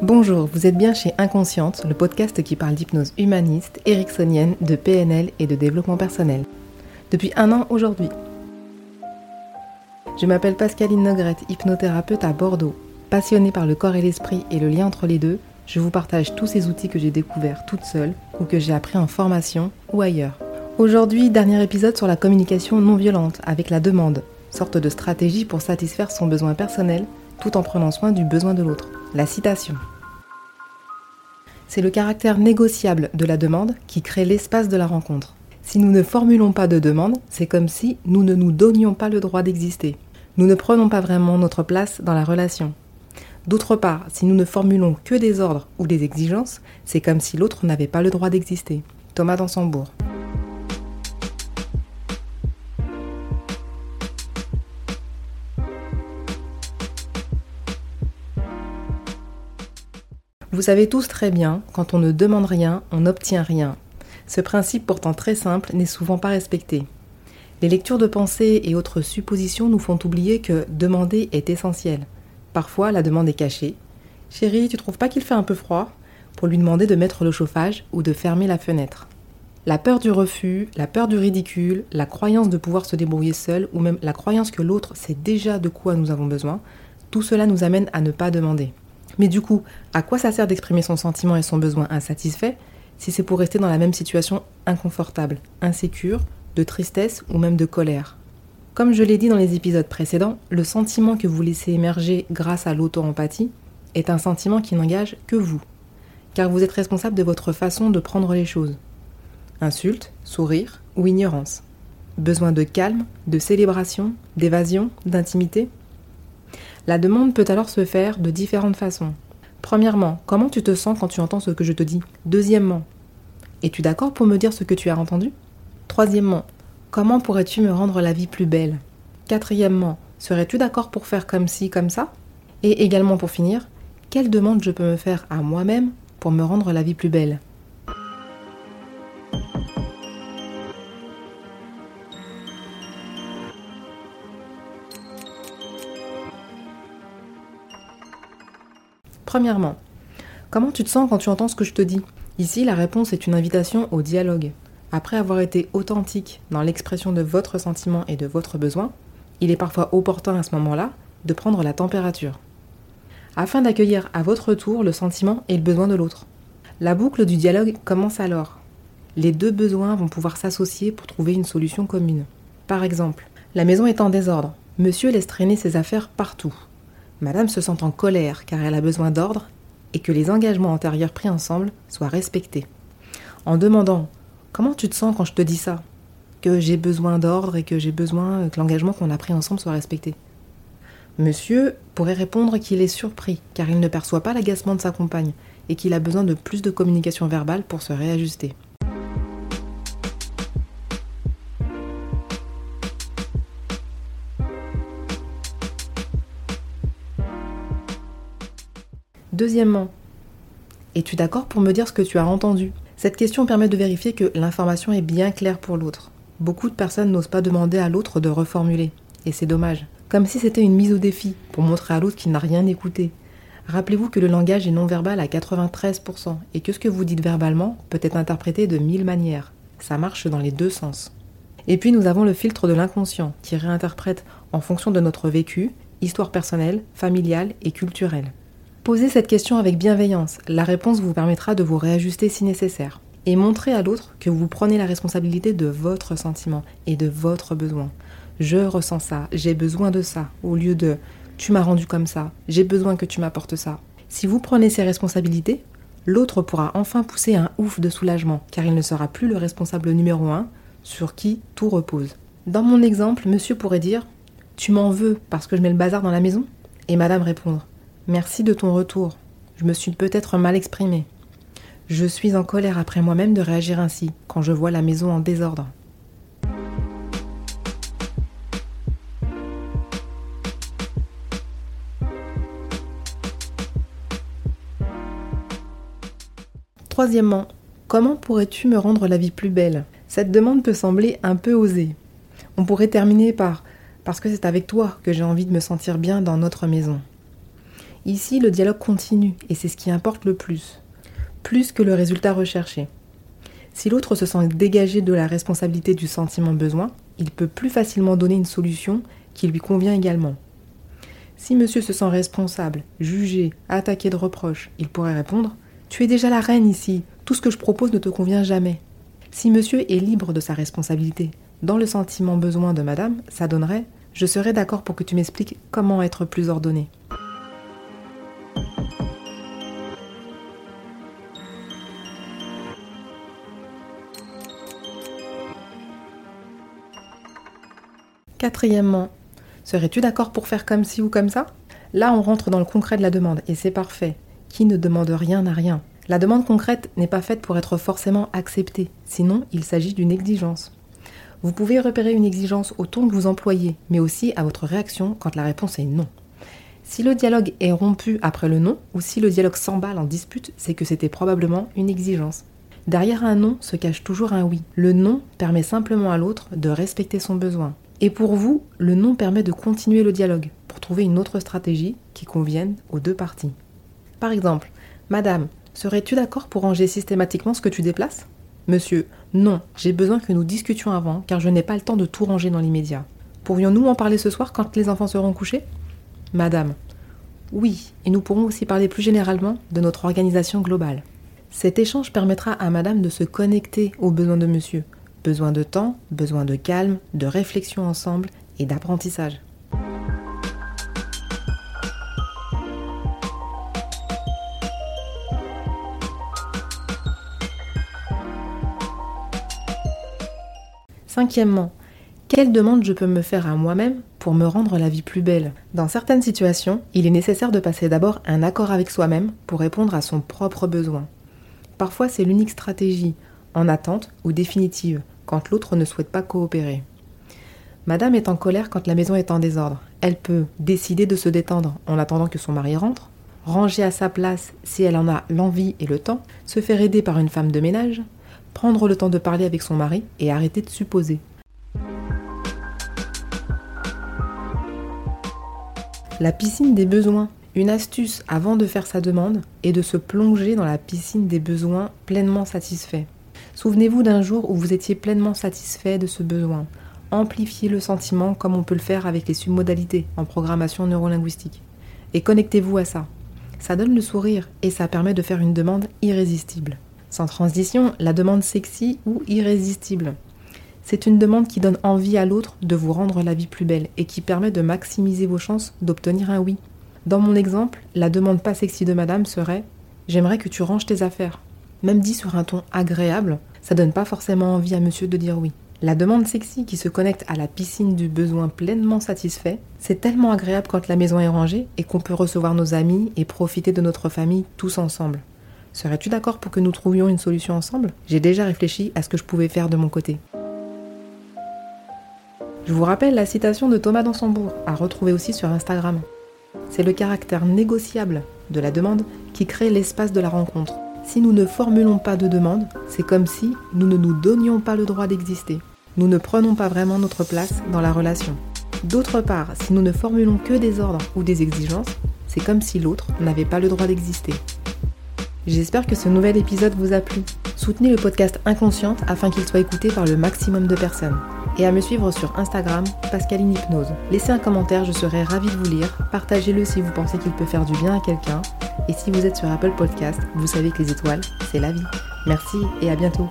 Bonjour, vous êtes bien chez Inconsciente, le podcast qui parle d'hypnose humaniste, ericksonienne, de PNL et de développement personnel. Depuis un an aujourd'hui. Je m'appelle Pascaline Nogrette, hypnothérapeute à Bordeaux. Passionnée par le corps et l'esprit et le lien entre les deux, je vous partage tous ces outils que j'ai découverts toute seule ou que j'ai appris en formation ou ailleurs. Aujourd'hui, dernier épisode sur la communication non violente avec la demande, sorte de stratégie pour satisfaire son besoin personnel tout en prenant soin du besoin de l'autre. La citation. C'est le caractère négociable de la demande qui crée l'espace de la rencontre. Si nous ne formulons pas de demande, c'est comme si nous ne nous donnions pas le droit d'exister. Nous ne prenons pas vraiment notre place dans la relation. D'autre part, si nous ne formulons que des ordres ou des exigences, c'est comme si l'autre n'avait pas le droit d'exister. Thomas Dansembourg. Vous savez tous très bien, quand on ne demande rien, on n'obtient rien. Ce principe pourtant très simple n'est souvent pas respecté. Les lectures de pensée et autres suppositions nous font oublier que demander est essentiel. Parfois, la demande est cachée. Chérie, tu trouves pas qu'il fait un peu froid? Pour lui demander de mettre le chauffage ou de fermer la fenêtre. La peur du refus, la peur du ridicule, la croyance de pouvoir se débrouiller seul ou même la croyance que l'autre sait déjà de quoi nous avons besoin, tout cela nous amène à ne pas demander. Mais du coup, à quoi ça sert d'exprimer son sentiment et son besoin insatisfait si c'est pour rester dans la même situation inconfortable, insécure, de tristesse ou même de colère? Comme je l'ai dit dans les épisodes précédents, le sentiment que vous laissez émerger grâce à l'auto-empathie est un sentiment qui n'engage que vous, car vous êtes responsable de votre façon de prendre les choses. Insulte, sourire ou ignorance. Besoin de calme, de célébration, d'évasion, d'intimité la demande peut alors se faire de différentes façons. Premièrement, comment tu te sens quand tu entends ce que je te dis? Deuxièmement, es-tu d'accord pour me dire ce que tu as entendu? Troisièmement, comment pourrais-tu me rendre la vie plus belle? Quatrièmement, serais-tu d'accord pour faire comme ci, comme ça? Et également pour finir, quelle demande je peux me faire à moi-même pour me rendre la vie plus belle? Premièrement, comment tu te sens quand tu entends ce que je te dis? Ici, la réponse est une invitation au dialogue. Après avoir été authentique dans l'expression de votre sentiment et de votre besoin, il est parfois opportun à ce moment-là de prendre la température, afin d'accueillir à votre tour le sentiment et le besoin de l'autre. La boucle du dialogue commence alors. Les deux besoins vont pouvoir s'associer pour trouver une solution commune. Par exemple, la maison est en désordre. Monsieur laisse traîner ses affaires partout. Madame se sent en colère car elle a besoin d'ordre et que les engagements antérieurs pris ensemble soient respectés. En demandant Comment tu te sens quand je te dis ça? Que j'ai besoin d'ordre et que j'ai besoin que l'engagement qu'on a pris ensemble soit respecté. Monsieur pourrait répondre qu'il est surpris car il ne perçoit pas l'agacement de sa compagne et qu'il a besoin de plus de communication verbale pour se réajuster. Deuxièmement, es-tu d'accord pour me dire ce que tu as entendu? Cette question permet de vérifier que l'information est bien claire pour l'autre. Beaucoup de personnes n'osent pas demander à l'autre de reformuler, et c'est dommage. Comme si c'était une mise au défi, pour montrer à l'autre qu'il n'a rien écouté. Rappelez-vous que le langage est non-verbal à 93%, et que ce que vous dites verbalement peut être interprété de mille manières. Ça marche dans les deux sens. Et puis nous avons le filtre de l'inconscient, qui réinterprète en fonction de notre vécu, histoire personnelle, familiale et culturelle. Posez cette question avec bienveillance. La réponse vous permettra de vous réajuster si nécessaire. Et montrez à l'autre que vous prenez la responsabilité de votre sentiment et de votre besoin. Je ressens ça, j'ai besoin de ça, au lieu de tu m'as rendu comme ça, j'ai besoin que tu m'apportes ça. Si vous prenez ces responsabilités, l'autre pourra enfin pousser un ouf de soulagement, car il ne sera plus le responsable numéro un sur qui tout repose. Dans mon exemple, monsieur pourrait dire Tu m'en veux parce que je mets le bazar dans la maison? Et madame répondre Merci de ton retour. Je me suis peut-être mal exprimée. Je suis en colère après moi-même de réagir ainsi quand je vois la maison en désordre. Troisièmement, comment pourrais-tu me rendre la vie plus belle? Cette demande peut sembler un peu osée. On pourrait terminer par parce que c'est avec toi que j'ai envie de me sentir bien dans notre maison. Ici, le dialogue continue et c'est ce qui importe le plus, plus que le résultat recherché. Si l'autre se sent dégagé de la responsabilité du sentiment besoin, il peut plus facilement donner une solution qui lui convient également. Si monsieur se sent responsable, jugé, attaqué de reproches, il pourrait répondre Tu es déjà la reine ici, tout ce que je propose ne te convient jamais. Si monsieur est libre de sa responsabilité, dans le sentiment besoin de madame, ça donnerait Je serais d'accord pour que tu m'expliques comment être plus ordonné. Quatrièmement, serais-tu d'accord pour faire comme ci ou comme ça? Là, on rentre dans le concret de la demande et c'est parfait. Qui ne demande rien n'a rien? La demande concrète n'est pas faite pour être forcément acceptée, sinon il s'agit d'une exigence. Vous pouvez repérer une exigence au ton que vous employez, mais aussi à votre réaction quand la réponse est non. Si le dialogue est rompu après le non, ou si le dialogue s'emballe en dispute, c'est que c'était probablement une exigence. Derrière un non se cache toujours un oui. Le non permet simplement à l'autre de respecter son besoin. Et pour vous, le non permet de continuer le dialogue pour trouver une autre stratégie qui convienne aux deux parties. Par exemple, Madame, serais-tu d'accord pour ranger systématiquement ce que tu déplaces? Monsieur, non, j'ai besoin que nous discutions avant car je n'ai pas le temps de tout ranger dans l'immédiat. Pourrions-nous en parler ce soir quand les enfants seront couchés? Madame, oui, et nous pourrons aussi parler plus généralement de notre organisation globale. Cet échange permettra à Madame de se connecter aux besoins de Monsieur, Besoin de temps, besoin de calme, de réflexion ensemble et d'apprentissage. Cinquièmement, quelle demande je peux me faire à moi-même pour me rendre la vie plus belle? Dans certaines situations, il est nécessaire de passer d'abord un accord avec soi-même pour répondre à son propre besoin. Parfois, c'est l'unique stratégie, en attente ou définitive, quand l'autre ne souhaite pas coopérer. Madame est en colère quand la maison est en désordre. Elle peut décider de se détendre en attendant que son mari rentre, ranger à sa place si elle en a l'envie et le temps, se faire aider par une femme de ménage, prendre le temps de parler avec son mari et arrêter de supposer. La piscine des besoins. Une astuce avant de faire sa demande est de se plonger dans la piscine des besoins pleinement satisfaits. Souvenez-vous d'un jour où vous étiez pleinement satisfait de ce besoin. Amplifiez le sentiment comme on peut le faire avec les submodalités en programmation neurolinguistique. Et connectez-vous à ça. Ça donne le sourire et ça permet de faire une demande irrésistible. Sans transition, la demande sexy ou irrésistible. C'est une demande qui donne envie à l'autre de vous rendre la vie plus belle et qui permet de maximiser vos chances d'obtenir un oui. Dans mon exemple, la demande pas sexy de madame serait J'aimerais que tu ranges tes affaires. Même dit sur un ton agréable, ça donne pas forcément envie à monsieur de dire oui. La demande sexy qui se connecte à la piscine du besoin pleinement satisfait, c'est tellement agréable quand la maison est rangée et qu'on peut recevoir nos amis et profiter de notre famille tous ensemble. Serais-tu d'accord pour que nous trouvions une solution ensemble? J'ai déjà réfléchi à ce que je pouvais faire de mon côté. Je vous rappelle la citation de Thomas Dansembourg, à retrouver aussi sur Instagram. C'est le caractère négociable de la demande qui crée l'espace de la rencontre. Si nous ne formulons pas de demande, c'est comme si nous ne nous donnions pas le droit d'exister. Nous ne prenons pas vraiment notre place dans la relation. D'autre part, si nous ne formulons que des ordres ou des exigences, c'est comme si l'autre n'avait pas le droit d'exister. J'espère que ce nouvel épisode vous a plu. Soutenez le podcast Inconsciente afin qu'il soit écouté par le maximum de personnes et à me suivre sur Instagram, Pascaline Hypnose. Laissez un commentaire, je serai ravie de vous lire. Partagez-le si vous pensez qu'il peut faire du bien à quelqu'un. Et si vous êtes sur Apple Podcast, vous savez que les étoiles, c'est la vie. Merci et à bientôt.